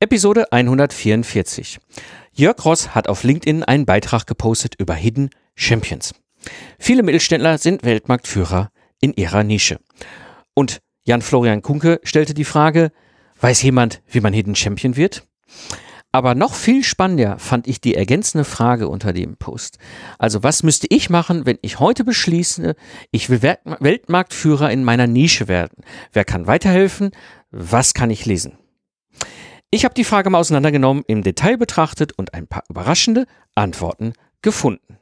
Episode 144. Jörg Ross hat auf LinkedIn einen Beitrag gepostet über Hidden Champions. Viele Mittelständler sind Weltmarktführer in ihrer Nische. Und Jan-Florian Kunke stellte die Frage, weiß jemand, wie man Hidden Champion wird? Aber noch viel spannender fand ich die ergänzende Frage unter dem Post. Also was müsste ich machen, wenn ich heute beschließe, ich will Weltmarktführer in meiner Nische werden? Wer kann weiterhelfen? Was kann ich lesen? Ich habe die Frage mal auseinandergenommen, im Detail betrachtet und ein paar überraschende Antworten gefunden.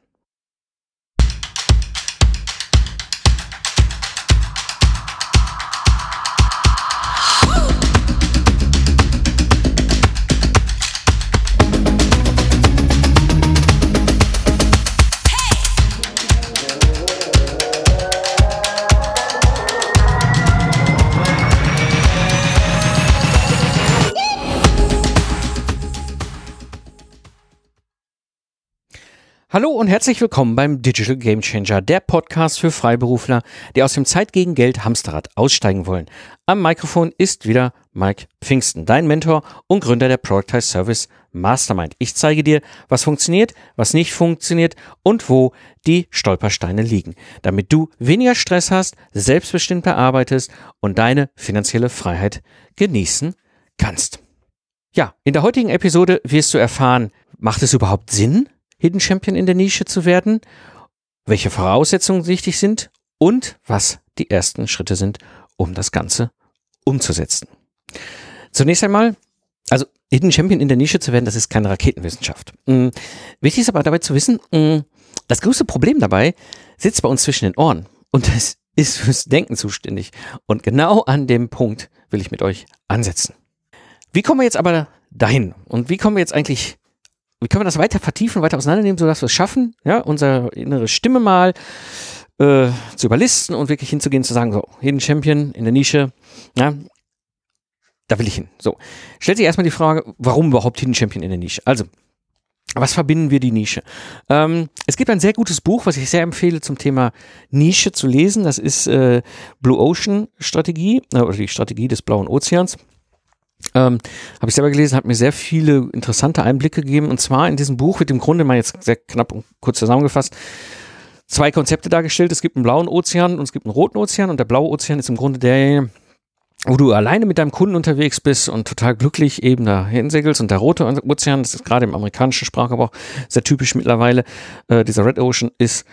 Hallo und herzlich willkommen beim Digital Game Changer, der Podcast für Freiberufler, die aus dem Zeit gegen Geld Hamsterrad aussteigen wollen. Am Mikrofon ist wieder Mike Pfingsten, dein Mentor und Gründer der Productize Service Mastermind. Ich zeige dir, was funktioniert, was nicht funktioniert und wo die Stolpersteine liegen, damit du weniger Stress hast, selbstbestimmter arbeitest und deine finanzielle Freiheit genießen kannst. Ja, in der heutigen Episode wirst du erfahren, macht es überhaupt Sinn, Hidden Champion in der Nische zu werden, welche Voraussetzungen wichtig sind und was die ersten Schritte sind, um das Ganze umzusetzen. Zunächst einmal, also Hidden Champion in der Nische zu werden, das ist keine Raketenwissenschaft. Mhm. Wichtig ist aber dabei zu wissen, mh, das größte Problem dabei sitzt bei uns zwischen den Ohren und das ist fürs Denken zuständig. Und genau an dem Punkt will ich mit euch ansetzen. Wie kommen wir jetzt aber dahin? Und wie kommen wir jetzt eigentlich wie können wir das weiter vertiefen, weiter auseinandernehmen, sodass wir es schaffen, ja, unsere innere Stimme mal äh, zu überlisten und wirklich hinzugehen, zu sagen, so, Hidden Champion in der Nische, ja, da will ich hin. So, stellt sich erstmal die Frage, warum überhaupt Hidden Champion in der Nische? Also, was verbinden wir die Nische? Ähm, es gibt ein sehr gutes Buch, was ich sehr empfehle zum Thema Nische zu lesen. Das ist äh, Blue Ocean Strategie äh, oder die Strategie des blauen Ozeans. Ähm, Habe ich selber gelesen, hat mir sehr viele interessante Einblicke gegeben. Und zwar in diesem Buch wird im Grunde mal jetzt sehr knapp und kurz zusammengefasst zwei Konzepte dargestellt. Es gibt einen blauen Ozean und es gibt einen roten Ozean. Und der blaue Ozean ist im Grunde der, wo du alleine mit deinem Kunden unterwegs bist und total glücklich eben da hinsegelst. Und der rote Ozean, das ist gerade im amerikanischen Sprachgebrauch sehr typisch mittlerweile, äh, dieser Red Ocean ist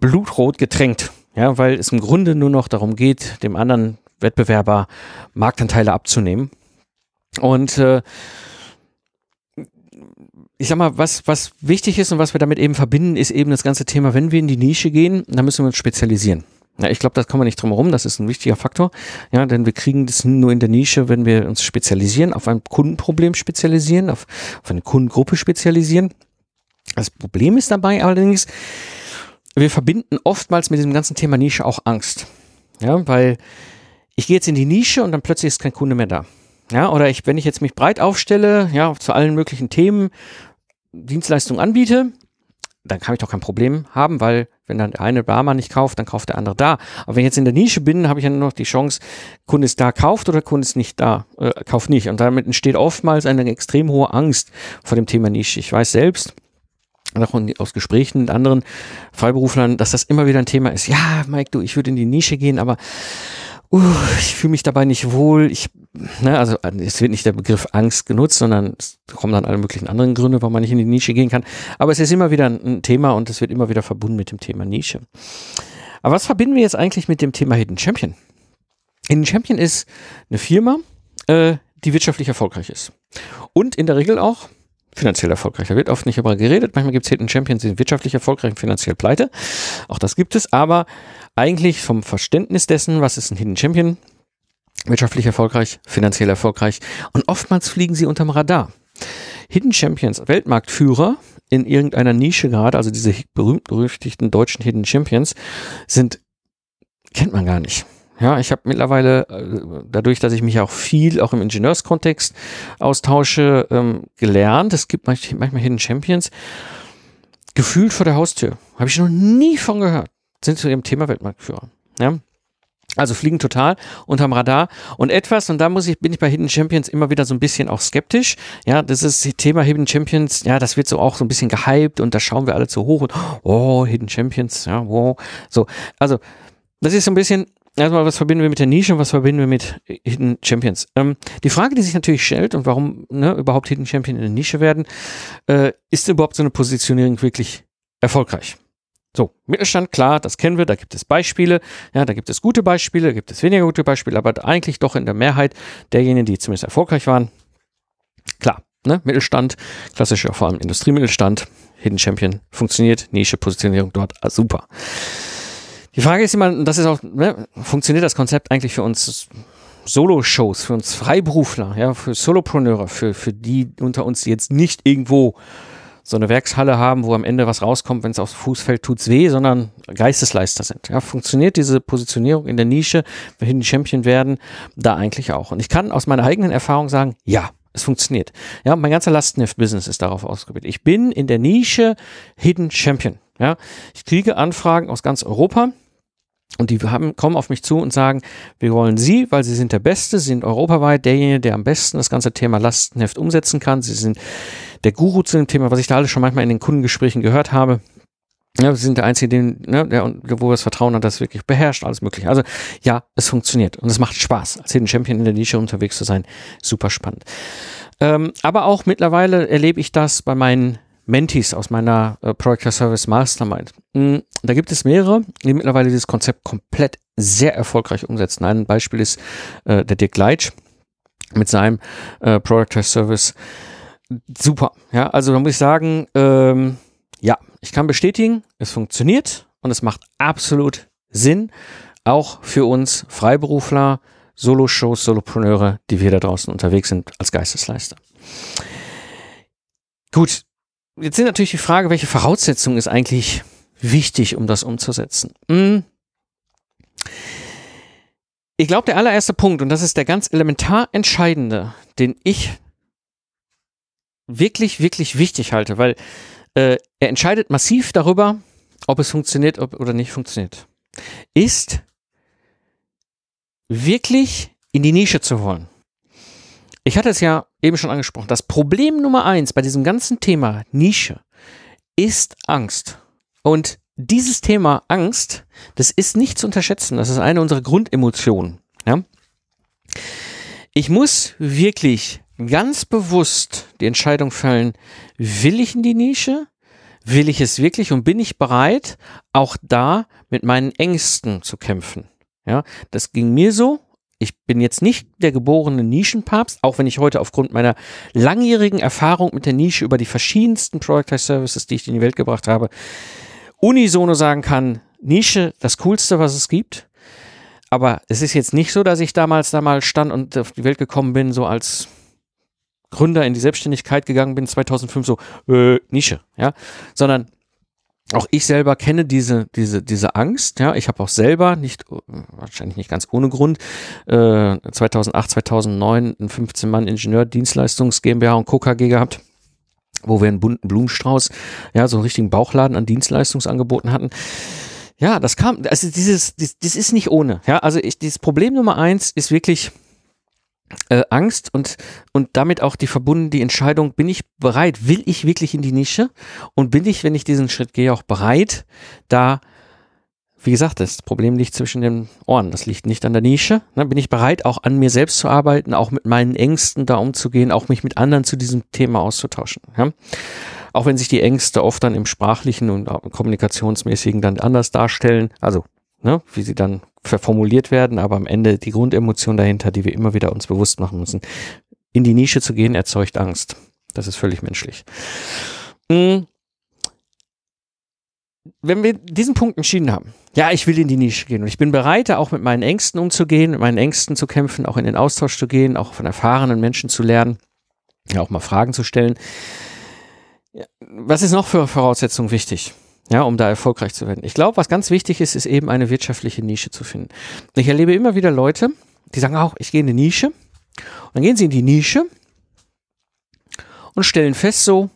blutrot getränkt. Ja, weil es im Grunde nur noch darum geht, dem anderen Wettbewerber Marktanteile abzunehmen. Und äh, ich sag mal, was, was wichtig ist und was wir damit eben verbinden, ist eben das ganze Thema, wenn wir in die Nische gehen, dann müssen wir uns spezialisieren. Ja, ich glaube, da kommen wir nicht drum herum, das ist ein wichtiger Faktor. Ja, denn wir kriegen das nur in der Nische, wenn wir uns spezialisieren, auf ein Kundenproblem spezialisieren, auf, auf eine Kundengruppe spezialisieren. Das Problem ist dabei allerdings, wir verbinden oftmals mit diesem ganzen Thema Nische auch Angst. Ja, weil ich gehe jetzt in die Nische und dann plötzlich ist kein Kunde mehr da. Ja, oder ich, wenn ich jetzt mich breit aufstelle, ja, zu allen möglichen Themen Dienstleistungen anbiete, dann kann ich doch kein Problem haben, weil wenn dann der eine Barmann nicht kauft, dann kauft der andere da. Aber wenn ich jetzt in der Nische bin, habe ich ja nur noch die Chance, Kunde ist da, kauft oder Kunde ist nicht da, äh, kauft nicht. Und damit entsteht oftmals eine extrem hohe Angst vor dem Thema Nische. Ich weiß selbst, auch aus Gesprächen mit anderen Freiberuflern, dass das immer wieder ein Thema ist. Ja, Mike, du, ich würde in die Nische gehen, aber uh, ich fühle mich dabei nicht wohl. Ich, ne, also es wird nicht der Begriff Angst genutzt, sondern es kommen dann alle möglichen anderen Gründe, warum man nicht in die Nische gehen kann. Aber es ist immer wieder ein Thema und es wird immer wieder verbunden mit dem Thema Nische. Aber was verbinden wir jetzt eigentlich mit dem Thema Hidden Champion? Hidden Champion ist eine Firma, äh, die wirtschaftlich erfolgreich ist. Und in der Regel auch finanziell erfolgreich. Da wird oft nicht darüber geredet. Manchmal gibt es Hidden Champions, die sind wirtschaftlich erfolgreich und finanziell pleite. Auch das gibt es. Aber eigentlich vom Verständnis dessen, was ist ein Hidden Champion, wirtschaftlich erfolgreich, finanziell erfolgreich und oftmals fliegen sie unterm Radar. Hidden Champions, Weltmarktführer in irgendeiner Nische gerade, also diese berühmt-berüchtigten deutschen Hidden Champions, sind, kennt man gar nicht. Ja, ich habe mittlerweile, äh, dadurch, dass ich mich auch viel, auch im Ingenieurskontext austausche, ähm, gelernt, es gibt manchmal, Hidden Champions, gefühlt vor der Haustür. Habe ich noch nie von gehört sind zu ihrem Thema Weltmarktführer. Ja? Also fliegen total unterm Radar und etwas, und da muss ich, bin ich bei Hidden Champions immer wieder so ein bisschen auch skeptisch. Ja, das ist das Thema Hidden Champions, ja, das wird so auch so ein bisschen gehypt und da schauen wir alle zu hoch und oh, Hidden Champions, ja, wow. So, also das ist so ein bisschen, erstmal, was verbinden wir mit der Nische und was verbinden wir mit Hidden Champions? Ähm, die Frage, die sich natürlich stellt und warum ne, überhaupt Hidden Champion in der Nische werden, äh, ist überhaupt so eine Positionierung wirklich erfolgreich? So, Mittelstand, klar, das kennen wir, da gibt es Beispiele, ja, da gibt es gute Beispiele, da gibt es weniger gute Beispiele, aber eigentlich doch in der Mehrheit derjenigen, die zumindest erfolgreich waren, klar, ne, Mittelstand, klassischer, vor allem Industriemittelstand, Hidden Champion funktioniert, Nische, Positionierung dort, ah, super. Die Frage ist immer, das ist auch, ne, funktioniert das Konzept eigentlich für uns Solo-Shows, für uns Freiberufler, ja, für Solopreneure, für, für die unter uns, die jetzt nicht irgendwo so eine Werkshalle haben, wo am Ende was rauskommt, wenn es aufs Fuß fällt, tut's weh, sondern Geistesleister sind. Ja, funktioniert diese Positionierung in der Nische, wohin die Champion werden, da eigentlich auch. Und ich kann aus meiner eigenen Erfahrung sagen, ja, es funktioniert. Ja, mein ganzer Lastenheft-Business ist darauf ausgebildet. Ich bin in der Nische Hidden Champion. Ja, ich kriege Anfragen aus ganz Europa und die haben, kommen auf mich zu und sagen, wir wollen Sie, weil Sie sind der Beste, Sie sind europaweit derjenige, der am besten das ganze Thema Lastenheft umsetzen kann. Sie sind der Guru zu dem Thema, was ich da alles schon manchmal in den Kundengesprächen gehört habe. Ja, Sie sind der Einzige, den, ne, der, wo wir das Vertrauen hat, das wirklich beherrscht, alles mögliche. Also ja, es funktioniert und es macht Spaß, als Hidden Champion in der Nische unterwegs zu sein. Super spannend. Ähm, aber auch mittlerweile erlebe ich das bei meinen Mentees aus meiner äh, Project Service Mastermind. Mhm, da gibt es mehrere, die mittlerweile dieses Konzept komplett sehr erfolgreich umsetzen. Ein Beispiel ist äh, der Dirk Leitsch mit seinem äh, Product Service. Super. Ja, also da muss ich sagen, ähm, ja, ich kann bestätigen, es funktioniert und es macht absolut Sinn, auch für uns Freiberufler, Solo-Shows, Solopreneure, die wir da draußen unterwegs sind als Geistesleister. Gut, Jetzt sind natürlich die Frage, welche Voraussetzung ist eigentlich wichtig, um das umzusetzen? Hm. Ich glaube, der allererste Punkt, und das ist der ganz elementar entscheidende, den ich wirklich, wirklich wichtig halte, weil äh, er entscheidet massiv darüber, ob es funktioniert ob, oder nicht funktioniert, ist wirklich in die Nische zu wollen. Ich hatte es ja eben schon angesprochen. Das Problem Nummer eins bei diesem ganzen Thema Nische ist Angst. Und dieses Thema Angst, das ist nicht zu unterschätzen. Das ist eine unserer Grundemotionen. Ja? Ich muss wirklich ganz bewusst die Entscheidung fällen, will ich in die Nische? Will ich es wirklich und bin ich bereit, auch da mit meinen Ängsten zu kämpfen? Ja, das ging mir so ich bin jetzt nicht der geborene Nischenpapst, auch wenn ich heute aufgrund meiner langjährigen Erfahrung mit der Nische über die verschiedensten Productized Services, die ich in die Welt gebracht habe, unisono sagen kann, Nische, das Coolste, was es gibt. Aber es ist jetzt nicht so, dass ich damals da mal stand und auf die Welt gekommen bin, so als Gründer in die Selbstständigkeit gegangen bin, 2005 so, äh, Nische, ja, sondern auch ich selber kenne diese, diese, diese Angst. Ja, ich habe auch selber nicht, wahrscheinlich nicht ganz ohne Grund, äh, 2008, 2009 ein 15 Mann Ingenieur Dienstleistungs GmbH und Co. KG gehabt, wo wir einen bunten Blumenstrauß, ja, so einen richtigen Bauchladen an Dienstleistungsangeboten hatten. Ja, das kam, also dieses, das, das ist nicht ohne. Ja, also ich, dieses Problem Nummer eins ist wirklich, äh, Angst und, und damit auch die verbunden die Entscheidung, bin ich bereit, will ich wirklich in die Nische und bin ich, wenn ich diesen Schritt gehe, auch bereit, da, wie gesagt, das Problem liegt zwischen den Ohren, das liegt nicht an der Nische, ne? bin ich bereit, auch an mir selbst zu arbeiten, auch mit meinen Ängsten da umzugehen, auch mich mit anderen zu diesem Thema auszutauschen. Ja? Auch wenn sich die Ängste oft dann im sprachlichen und kommunikationsmäßigen dann anders darstellen, also ne, wie sie dann verformuliert werden, aber am Ende die Grundemotion dahinter, die wir immer wieder uns bewusst machen müssen. In die Nische zu gehen, erzeugt Angst. Das ist völlig menschlich. Hm. Wenn wir diesen Punkt entschieden haben, ja, ich will in die Nische gehen und ich bin bereit, auch mit meinen Ängsten umzugehen, mit meinen Ängsten zu kämpfen, auch in den Austausch zu gehen, auch von erfahrenen Menschen zu lernen, ja, auch mal Fragen zu stellen. Was ist noch für Voraussetzungen wichtig? Ja, um da erfolgreich zu werden. Ich glaube, was ganz wichtig ist, ist eben eine wirtschaftliche Nische zu finden. Ich erlebe immer wieder Leute, die sagen auch, ich gehe in eine Nische. Und dann gehen sie in die Nische und stellen fest, so,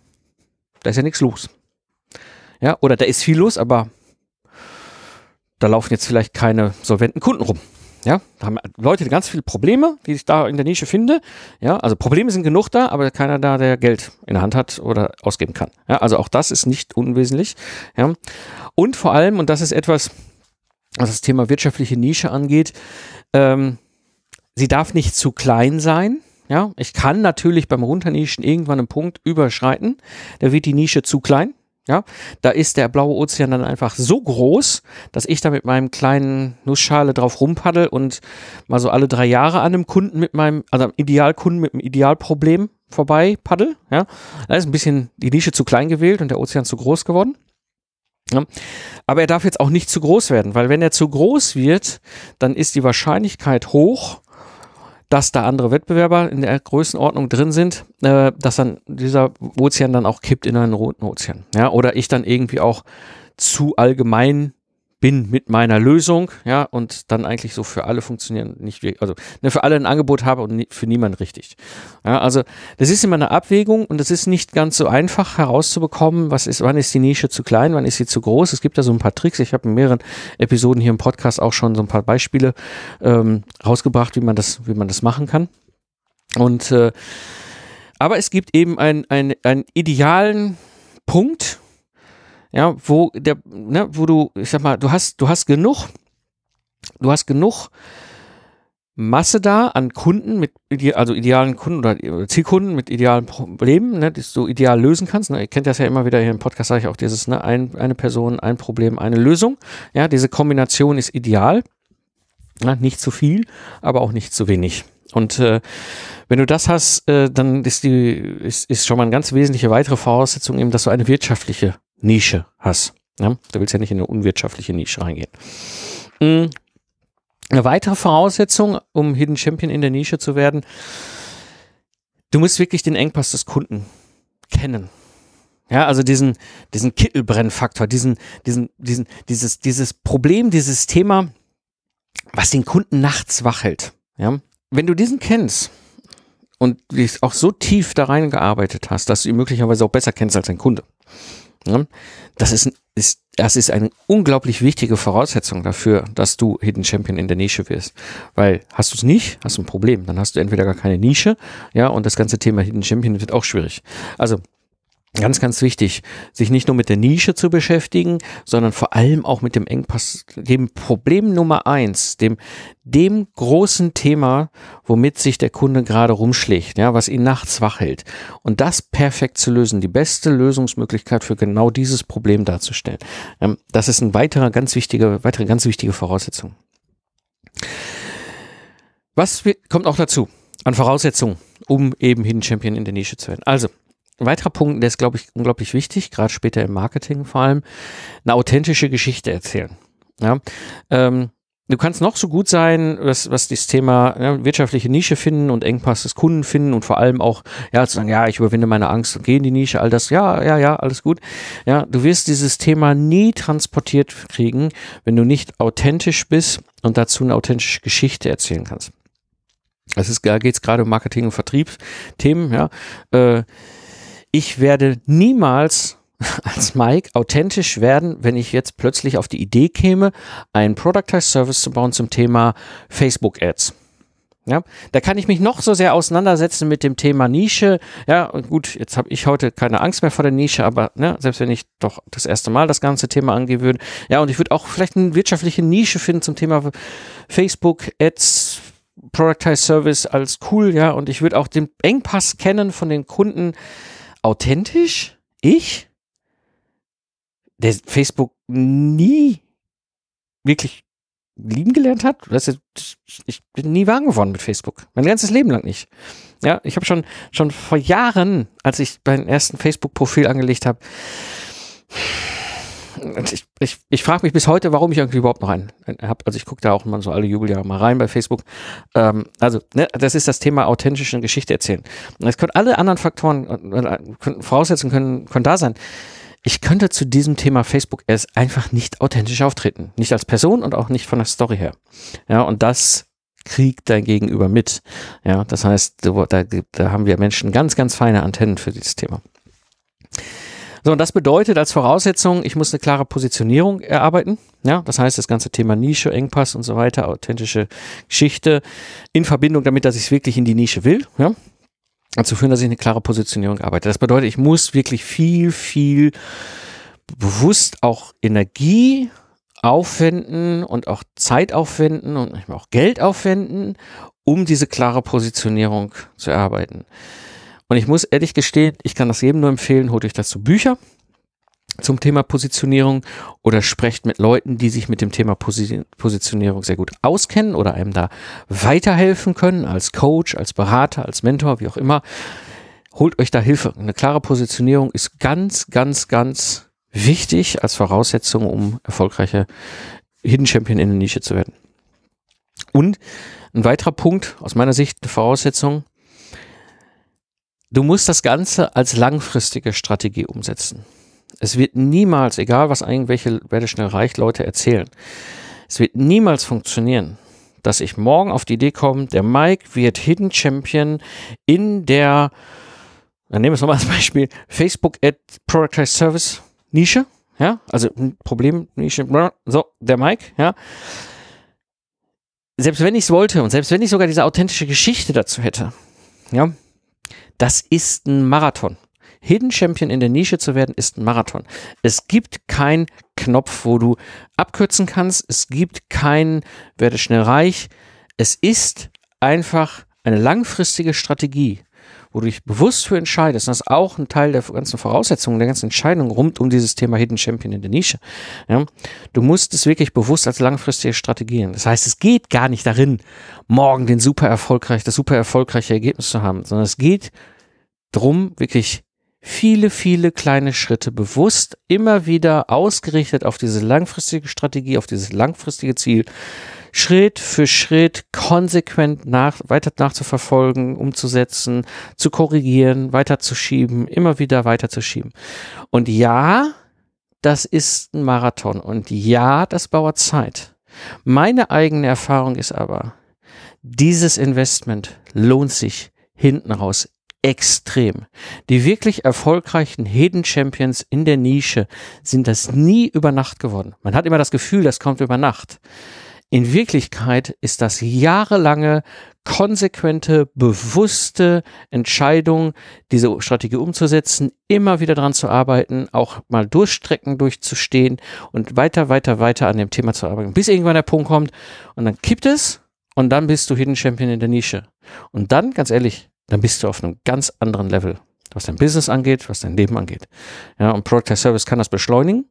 da ist ja nichts los. Ja, oder da ist viel los, aber da laufen jetzt vielleicht keine solventen Kunden rum. Ja, da haben Leute ganz viele Probleme, die ich da in der Nische finde. Ja, also Probleme sind genug da, aber keiner da, der Geld in der Hand hat oder ausgeben kann. Ja, also auch das ist nicht unwesentlich. Ja, und vor allem, und das ist etwas, was das Thema wirtschaftliche Nische angeht, ähm, sie darf nicht zu klein sein. Ja, ich kann natürlich beim Runternischen irgendwann einen Punkt überschreiten. Da wird die Nische zu klein. Ja, da ist der blaue Ozean dann einfach so groß, dass ich da mit meinem kleinen Nussschale drauf rumpaddel und mal so alle drei Jahre an einem Kunden mit meinem, also einem Idealkunden mit einem Idealproblem vorbei paddel. Ja, da ist ein bisschen die Nische zu klein gewählt und der Ozean zu groß geworden. Ja. Aber er darf jetzt auch nicht zu groß werden, weil wenn er zu groß wird, dann ist die Wahrscheinlichkeit hoch, dass da andere Wettbewerber in der Größenordnung drin sind, äh, dass dann dieser Ozean dann auch kippt in einen roten Ozean. Ja, oder ich dann irgendwie auch zu allgemein bin mit meiner Lösung, ja, und dann eigentlich so für alle funktionieren, nicht also ne, für alle ein Angebot habe und für niemand richtig. Ja, also das ist immer eine Abwägung und es ist nicht ganz so einfach herauszubekommen, was ist, wann ist die Nische zu klein, wann ist sie zu groß. Es gibt da so ein paar Tricks. Ich habe in mehreren Episoden hier im Podcast auch schon so ein paar Beispiele ähm, rausgebracht, wie man das, wie man das machen kann. Und äh, aber es gibt eben einen, einen, einen idealen Punkt, ja, wo der, ne, wo du, ich sag mal, du hast, du hast genug, du hast genug Masse da an Kunden mit, also idealen Kunden oder Zielkunden mit idealen Problemen, ne, die du ideal lösen kannst. Ne, ihr kennt das ja immer wieder hier im Podcast, sage ich auch dieses, ne, ein, eine Person, ein Problem, eine Lösung. Ja, diese Kombination ist ideal. Ja, nicht zu viel, aber auch nicht zu wenig. Und äh, wenn du das hast, äh, dann ist die ist, ist schon mal eine ganz wesentliche weitere Voraussetzung eben, dass du eine wirtschaftliche Nische hast. Ja? Du willst ja nicht in eine unwirtschaftliche Nische reingehen. Mhm. Eine weitere Voraussetzung, um Hidden Champion in der Nische zu werden, du musst wirklich den Engpass des Kunden kennen. Ja, also diesen, diesen Kittelbrennfaktor, diesen, diesen, diesen, dieses, dieses Problem, dieses Thema, was den Kunden nachts wachelt. Ja, wenn du diesen kennst und dich auch so tief da reingearbeitet hast, dass du ihn möglicherweise auch besser kennst als dein Kunde, Ne? Das ist, ist, das ist eine unglaublich wichtige Voraussetzung dafür, dass du Hidden Champion in der Nische wirst. Weil hast du es nicht, hast du ein Problem. Dann hast du entweder gar keine Nische, ja, und das ganze Thema Hidden Champion wird auch schwierig. Also Ganz, ganz wichtig, sich nicht nur mit der Nische zu beschäftigen, sondern vor allem auch mit dem Engpass, dem Problem Nummer eins, dem, dem großen Thema, womit sich der Kunde gerade rumschlägt, ja, was ihn nachts wach hält. Und das perfekt zu lösen, die beste Lösungsmöglichkeit für genau dieses Problem darzustellen. Ähm, das ist ein weiterer ganz wichtiger, weitere ganz wichtige Voraussetzung. Was kommt auch dazu an Voraussetzungen, um eben Hidden Champion in der Nische zu werden? Also, ein weiterer Punkt, der ist, glaube ich, unglaublich wichtig, gerade später im Marketing vor allem, eine authentische Geschichte erzählen. Ja, ähm, du kannst noch so gut sein, was, was das Thema ja, wirtschaftliche Nische finden und Engpass des Kunden finden und vor allem auch, ja, zu sagen, ja, ich überwinde meine Angst und gehe in die Nische, all das, ja, ja, ja, alles gut. Ja, du wirst dieses Thema nie transportiert kriegen, wenn du nicht authentisch bist und dazu eine authentische Geschichte erzählen kannst. Das ist, da geht es gerade um Marketing und Vertriebsthemen, ja. Äh, ich werde niemals als Mike authentisch werden, wenn ich jetzt plötzlich auf die Idee käme, einen Productized Service zu bauen zum Thema Facebook Ads. Ja, da kann ich mich noch so sehr auseinandersetzen mit dem Thema Nische. Ja, und gut, jetzt habe ich heute keine Angst mehr vor der Nische, aber ne, selbst wenn ich doch das erste Mal das ganze Thema angehen würde, ja, und ich würde auch vielleicht eine wirtschaftliche Nische finden zum Thema Facebook Ads, Productized Service als cool, ja, und ich würde auch den Engpass kennen von den Kunden, authentisch, ich, der Facebook nie wirklich lieben gelernt hat. Ich bin nie warm geworden mit Facebook. Mein ganzes Leben lang nicht. Ja, ich habe schon, schon vor Jahren, als ich mein ersten Facebook-Profil angelegt habe, ich, ich, ich frage mich bis heute, warum ich irgendwie überhaupt noch einen, einen habe. Also ich gucke da auch mal so alle Jubeljahre mal rein bei Facebook. Ähm, also ne, das ist das Thema authentische Geschichte erzählen. Es können alle anderen Faktoren, äh, können, Voraussetzungen können, können da sein. Ich könnte zu diesem Thema Facebook erst einfach nicht authentisch auftreten. Nicht als Person und auch nicht von der Story her. Ja, und das kriegt dein Gegenüber mit. Ja, das heißt, da, da haben wir Menschen ganz, ganz feine Antennen für dieses Thema. So, und das bedeutet als Voraussetzung, ich muss eine klare Positionierung erarbeiten. Ja, das heißt, das ganze Thema Nische, Engpass und so weiter, authentische Geschichte in Verbindung damit, dass ich es wirklich in die Nische will. Ja, dazu führen, dass ich eine klare Positionierung arbeite. Das bedeutet, ich muss wirklich viel, viel bewusst auch Energie aufwenden und auch Zeit aufwenden und manchmal auch Geld aufwenden, um diese klare Positionierung zu erarbeiten. Und ich muss ehrlich gestehen, ich kann das jedem nur empfehlen, holt euch dazu Bücher zum Thema Positionierung oder sprecht mit Leuten, die sich mit dem Thema Positionierung sehr gut auskennen oder einem da weiterhelfen können, als Coach, als Berater, als Mentor, wie auch immer. Holt euch da Hilfe. Eine klare Positionierung ist ganz, ganz, ganz wichtig als Voraussetzung, um erfolgreicher Hidden Champion in der Nische zu werden. Und ein weiterer Punkt, aus meiner Sicht eine Voraussetzung, du musst das Ganze als langfristige Strategie umsetzen. Es wird niemals, egal was irgendwelche werde schnell reich Leute erzählen, es wird niemals funktionieren, dass ich morgen auf die Idee komme, der Mike wird Hidden Champion in der, dann nehmen wir es nochmal als Beispiel, Facebook Ad Productized Service Nische, ja, also Problem Nische, so, der Mike, ja. Selbst wenn ich es wollte und selbst wenn ich sogar diese authentische Geschichte dazu hätte, ja, das ist ein Marathon. Hidden Champion in der Nische zu werden, ist ein Marathon. Es gibt keinen Knopf, wo du abkürzen kannst. Es gibt kein werde schnell reich. Es ist einfach eine langfristige Strategie wo du dich bewusst für entscheidest, das ist auch ein Teil der ganzen Voraussetzungen, der ganzen Entscheidung rund um dieses Thema Hidden Champion in der Nische. Ja, du musst es wirklich bewusst als langfristige Strategie. Das heißt, es geht gar nicht darin, morgen den super erfolgreich, das super erfolgreiche Ergebnis zu haben, sondern es geht drum, wirklich viele, viele kleine Schritte bewusst immer wieder ausgerichtet auf diese langfristige Strategie, auf dieses langfristige Ziel Schritt für Schritt konsequent nach, weiter nachzuverfolgen, umzusetzen, zu korrigieren, weiterzuschieben, immer wieder weiterzuschieben. Und ja, das ist ein Marathon und ja, das dauert Zeit. Meine eigene Erfahrung ist aber, dieses Investment lohnt sich hinten raus extrem. Die wirklich erfolgreichen Hidden Champions in der Nische sind das nie über Nacht geworden. Man hat immer das Gefühl, das kommt über Nacht. In Wirklichkeit ist das jahrelange, konsequente, bewusste Entscheidung, diese Strategie umzusetzen, immer wieder dran zu arbeiten, auch mal Durchstrecken durchzustehen und weiter, weiter, weiter an dem Thema zu arbeiten, bis irgendwann der Punkt kommt und dann kippt es und dann bist du Hidden Champion in der Nische. Und dann, ganz ehrlich, dann bist du auf einem ganz anderen Level, was dein Business angeht, was dein Leben angeht. Ja, und Product as Service kann das beschleunigen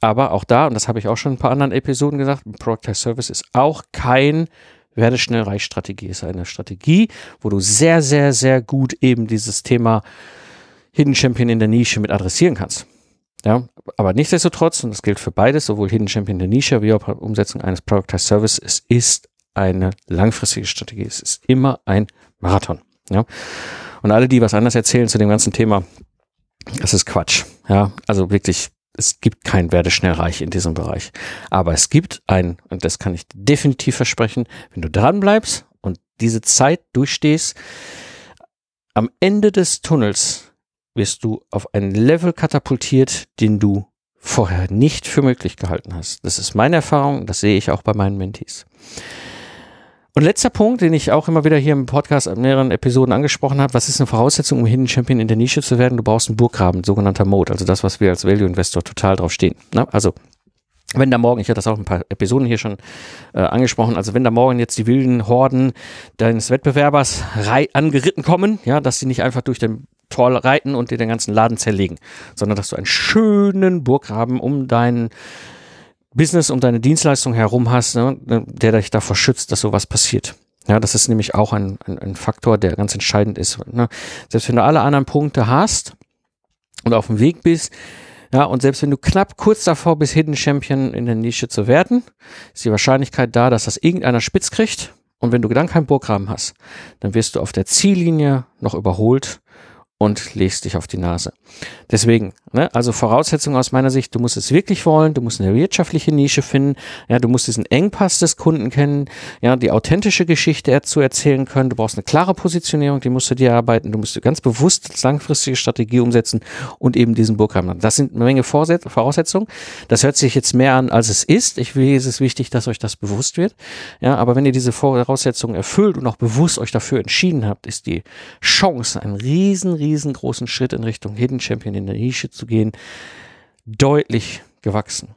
aber auch da, und das habe ich auch schon in ein paar anderen Episoden gesagt, Productize Service ist auch kein werde schnell reich Strategie. Es ist eine Strategie, wo du sehr, sehr, sehr gut eben dieses Thema Hidden Champion in der Nische mit adressieren kannst. Ja, aber nichtsdestotrotz, und das gilt für beides, sowohl Hidden Champion in der Nische wie auch Umsetzung eines Productize Service, es ist eine langfristige Strategie. Es ist immer ein Marathon. Ja. Und alle, die was anderes erzählen zu dem ganzen Thema, das ist Quatsch. Ja, also wirklich es gibt kein werde schnell reich in diesem Bereich. Aber es gibt ein, und das kann ich definitiv versprechen, wenn du dran bleibst und diese Zeit durchstehst, am Ende des Tunnels wirst du auf ein Level katapultiert, den du vorher nicht für möglich gehalten hast. Das ist meine Erfahrung, das sehe ich auch bei meinen Mentees. Und letzter Punkt, den ich auch immer wieder hier im Podcast in mehreren Episoden angesprochen habe, was ist eine Voraussetzung, um Hidden Champion in der Nische zu werden? Du brauchst einen Burggraben, sogenannter Mode, also das, was wir als Value Investor total drauf stehen. Ne? Also wenn da morgen, ich hatte das auch ein paar Episoden hier schon äh, angesprochen, also wenn da morgen jetzt die wilden Horden deines Wettbewerbers angeritten kommen, ja, dass sie nicht einfach durch den Tor reiten und dir den ganzen Laden zerlegen, sondern dass du einen schönen Burggraben um deinen Business um deine Dienstleistung herum hast, ne, der dich davor schützt, dass sowas passiert. Ja, das ist nämlich auch ein, ein, ein Faktor, der ganz entscheidend ist. Ne? Selbst wenn du alle anderen Punkte hast und auf dem Weg bist, ja, und selbst wenn du knapp kurz davor bist, Hidden Champion in der Nische zu werden, ist die Wahrscheinlichkeit da, dass das irgendeiner spitz kriegt. Und wenn du dann keinen Burggraben hast, dann wirst du auf der Ziellinie noch überholt und legst dich auf die Nase. Deswegen, ne, also Voraussetzung aus meiner Sicht, du musst es wirklich wollen, du musst eine wirtschaftliche Nische finden, ja, du musst diesen Engpass des Kunden kennen, ja, die authentische Geschichte zu erzählen können, du brauchst eine klare Positionierung, die musst du dir arbeiten, du musst ganz bewusst langfristige Strategie umsetzen und eben diesen Burgheim haben. Das sind eine Menge Voraussetzungen. Das hört sich jetzt mehr an, als es ist. Ich will, es ist wichtig, dass euch das bewusst wird. Ja, aber wenn ihr diese Voraussetzungen erfüllt und auch bewusst euch dafür entschieden habt, ist die Chance, ein riesen, riesen riesengroßen Schritt in Richtung Hidden Champion in der Nische zu gehen, deutlich gewachsen.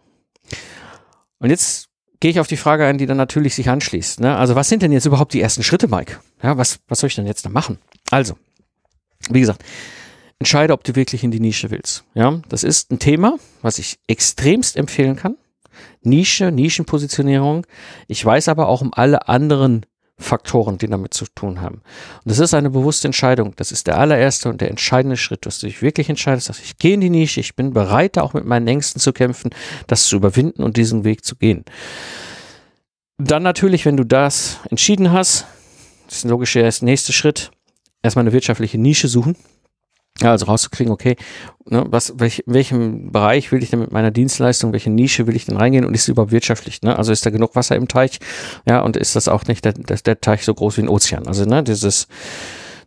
Und jetzt gehe ich auf die Frage ein, die dann natürlich sich anschließt. Ne? Also was sind denn jetzt überhaupt die ersten Schritte, Mike? Ja, was, was soll ich denn jetzt da machen? Also, wie gesagt, entscheide, ob du wirklich in die Nische willst. Ja, das ist ein Thema, was ich extremst empfehlen kann. Nische, Nischenpositionierung. Ich weiß aber auch um alle anderen Faktoren, die damit zu tun haben. Und das ist eine bewusste Entscheidung. Das ist der allererste und der entscheidende Schritt, dass du dich wirklich entscheidest, dass ich gehe in die Nische, ich bin bereit, auch mit meinen Ängsten zu kämpfen, das zu überwinden und diesen Weg zu gehen. Dann natürlich, wenn du das entschieden hast, das ist ein logischer nächste Schritt, erstmal eine wirtschaftliche Nische suchen. Ja, also rauszukriegen, okay, ne, was, welch, in welchem Bereich will ich denn mit meiner Dienstleistung, welche Nische will ich denn reingehen und ist es überhaupt wirtschaftlich? Ne? Also ist da genug Wasser im Teich? Ja, und ist das auch nicht der, der, der Teich so groß wie ein Ozean? Also ne, dieses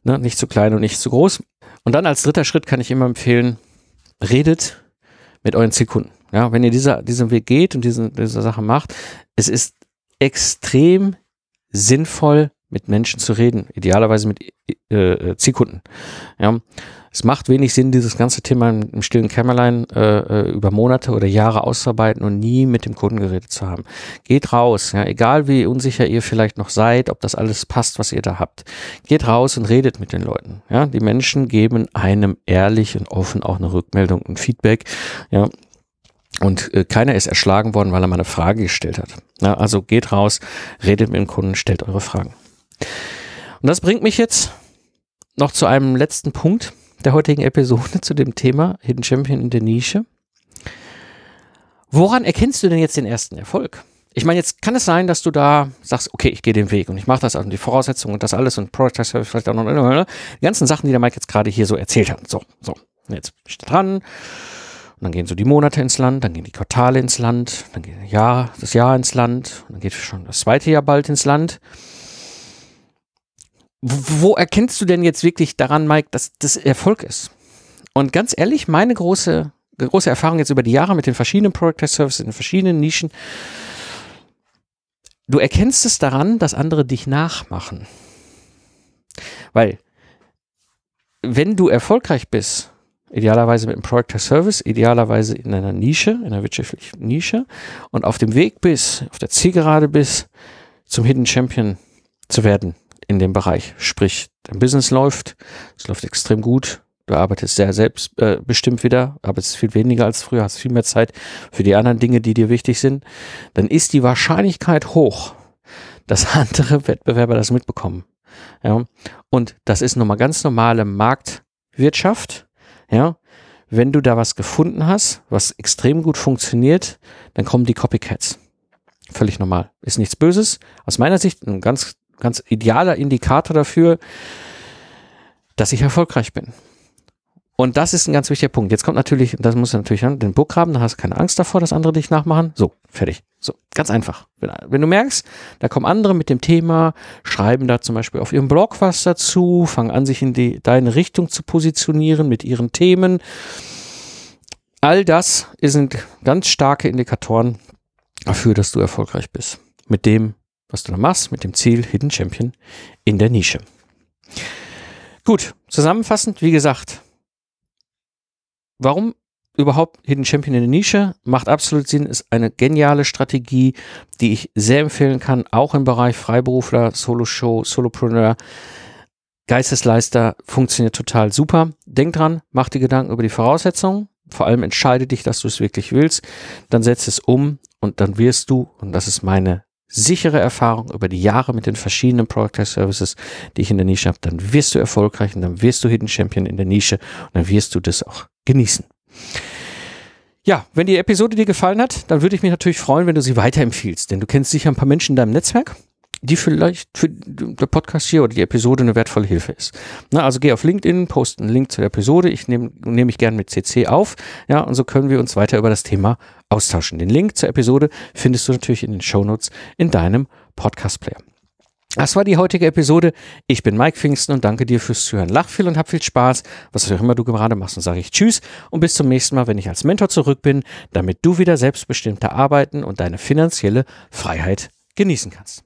ne, nicht zu klein und nicht zu groß. Und dann als dritter Schritt kann ich immer empfehlen, redet mit euren Zielkunden. Ja, wenn ihr dieser, diesen Weg geht und diese, diese Sache macht, es ist extrem sinnvoll, mit Menschen zu reden, idealerweise mit äh, äh Zielkunden. Ja, es macht wenig Sinn, dieses ganze Thema im, stillen Kämmerlein äh, äh, über Monate oder Jahre auszuarbeiten und nie mit dem Kunden geredet zu haben. Geht raus, ja, egal wie unsicher ihr vielleicht noch seid, ob das alles passt, was ihr da habt. Geht raus und redet mit den Leuten. Ja, die Menschen geben einem ehrlich und offen auch eine Rückmeldung und Feedback. Ja, und äh, keiner ist erschlagen worden, weil er mal eine Frage gestellt hat. Ja, also geht raus, redet mit dem Kunden, stellt eure Fragen. Und das bringt mich jetzt noch zu einem letzten Punkt der heutigen Episode zu dem Thema Hidden Champion in der Nische. Woran erkennst du denn jetzt den ersten Erfolg? Ich meine, jetzt kann es sein, dass du da sagst, okay, ich gehe den Weg und ich mache das, also die Voraussetzungen und das alles und Product Service vielleicht auch noch, die ganzen Sachen, die der Mike jetzt gerade hier so erzählt hat. So, so, jetzt da dran und dann gehen so die Monate ins Land, dann gehen die Quartale ins Land, dann geht das Jahr, das Jahr ins Land, dann geht schon das zweite Jahr bald ins Land wo erkennst du denn jetzt wirklich daran, Mike, dass das Erfolg ist? Und ganz ehrlich, meine große, große Erfahrung jetzt über die Jahre mit den verschiedenen Product Services in den verschiedenen Nischen, du erkennst es daran, dass andere dich nachmachen. Weil, wenn du erfolgreich bist, idealerweise mit einem Product Service, idealerweise in einer Nische, in einer wirtschaftlichen Nische und auf dem Weg bist, auf der Zielgerade bist, zum Hidden Champion zu werden, in dem Bereich. Sprich, dein Business läuft, es läuft extrem gut, du arbeitest sehr selbstbestimmt äh, wieder, arbeitest viel weniger als früher, hast viel mehr Zeit für die anderen Dinge, die dir wichtig sind, dann ist die Wahrscheinlichkeit hoch, dass andere Wettbewerber das mitbekommen. Ja, und das ist nochmal ganz normale Marktwirtschaft. Ja, wenn du da was gefunden hast, was extrem gut funktioniert, dann kommen die Copycats. Völlig normal. Ist nichts Böses. Aus meiner Sicht ein ganz ganz idealer Indikator dafür, dass ich erfolgreich bin. Und das ist ein ganz wichtiger Punkt. Jetzt kommt natürlich, das muss natürlich den Burggraben, da hast du keine Angst davor, dass andere dich nachmachen. So, fertig. So, ganz einfach. Wenn, wenn, du merkst, da kommen andere mit dem Thema, schreiben da zum Beispiel auf ihrem Blog was dazu, fangen an, sich in die, deine Richtung zu positionieren mit ihren Themen. All das sind ganz starke Indikatoren dafür, dass du erfolgreich bist. Mit dem, was du da machst mit dem Ziel Hidden Champion in der Nische. Gut, zusammenfassend, wie gesagt, warum überhaupt Hidden Champion in der Nische? Macht absolut Sinn, ist eine geniale Strategie, die ich sehr empfehlen kann, auch im Bereich Freiberufler, Solo-Show, Solopreneur, Geistesleister, funktioniert total super. Denk dran, mach dir Gedanken über die Voraussetzungen, vor allem entscheide dich, dass du es wirklich willst, dann setz es um und dann wirst du, und das ist meine sichere Erfahrung über die Jahre mit den verschiedenen Product Services, die ich in der Nische habe, dann wirst du erfolgreich und dann wirst du Hidden Champion in der Nische und dann wirst du das auch genießen. Ja, wenn die Episode dir gefallen hat, dann würde ich mich natürlich freuen, wenn du sie weiterempfiehlst, denn du kennst sicher ein paar Menschen in deinem Netzwerk, die vielleicht für der Podcast hier oder die Episode eine wertvolle Hilfe ist. Na, also geh auf LinkedIn, poste einen Link zur Episode. Ich nehme nehm mich gern mit CC auf. Ja, und so können wir uns weiter über das Thema austauschen. Den Link zur Episode findest du natürlich in den Shownotes in deinem Podcast-Player. Das war die heutige Episode. Ich bin Mike Pfingsten und danke dir fürs Zuhören. Lach viel und hab viel Spaß, was auch immer du gerade machst. Und sage ich Tschüss und bis zum nächsten Mal, wenn ich als Mentor zurück bin, damit du wieder selbstbestimmter arbeiten und deine finanzielle Freiheit genießen kannst.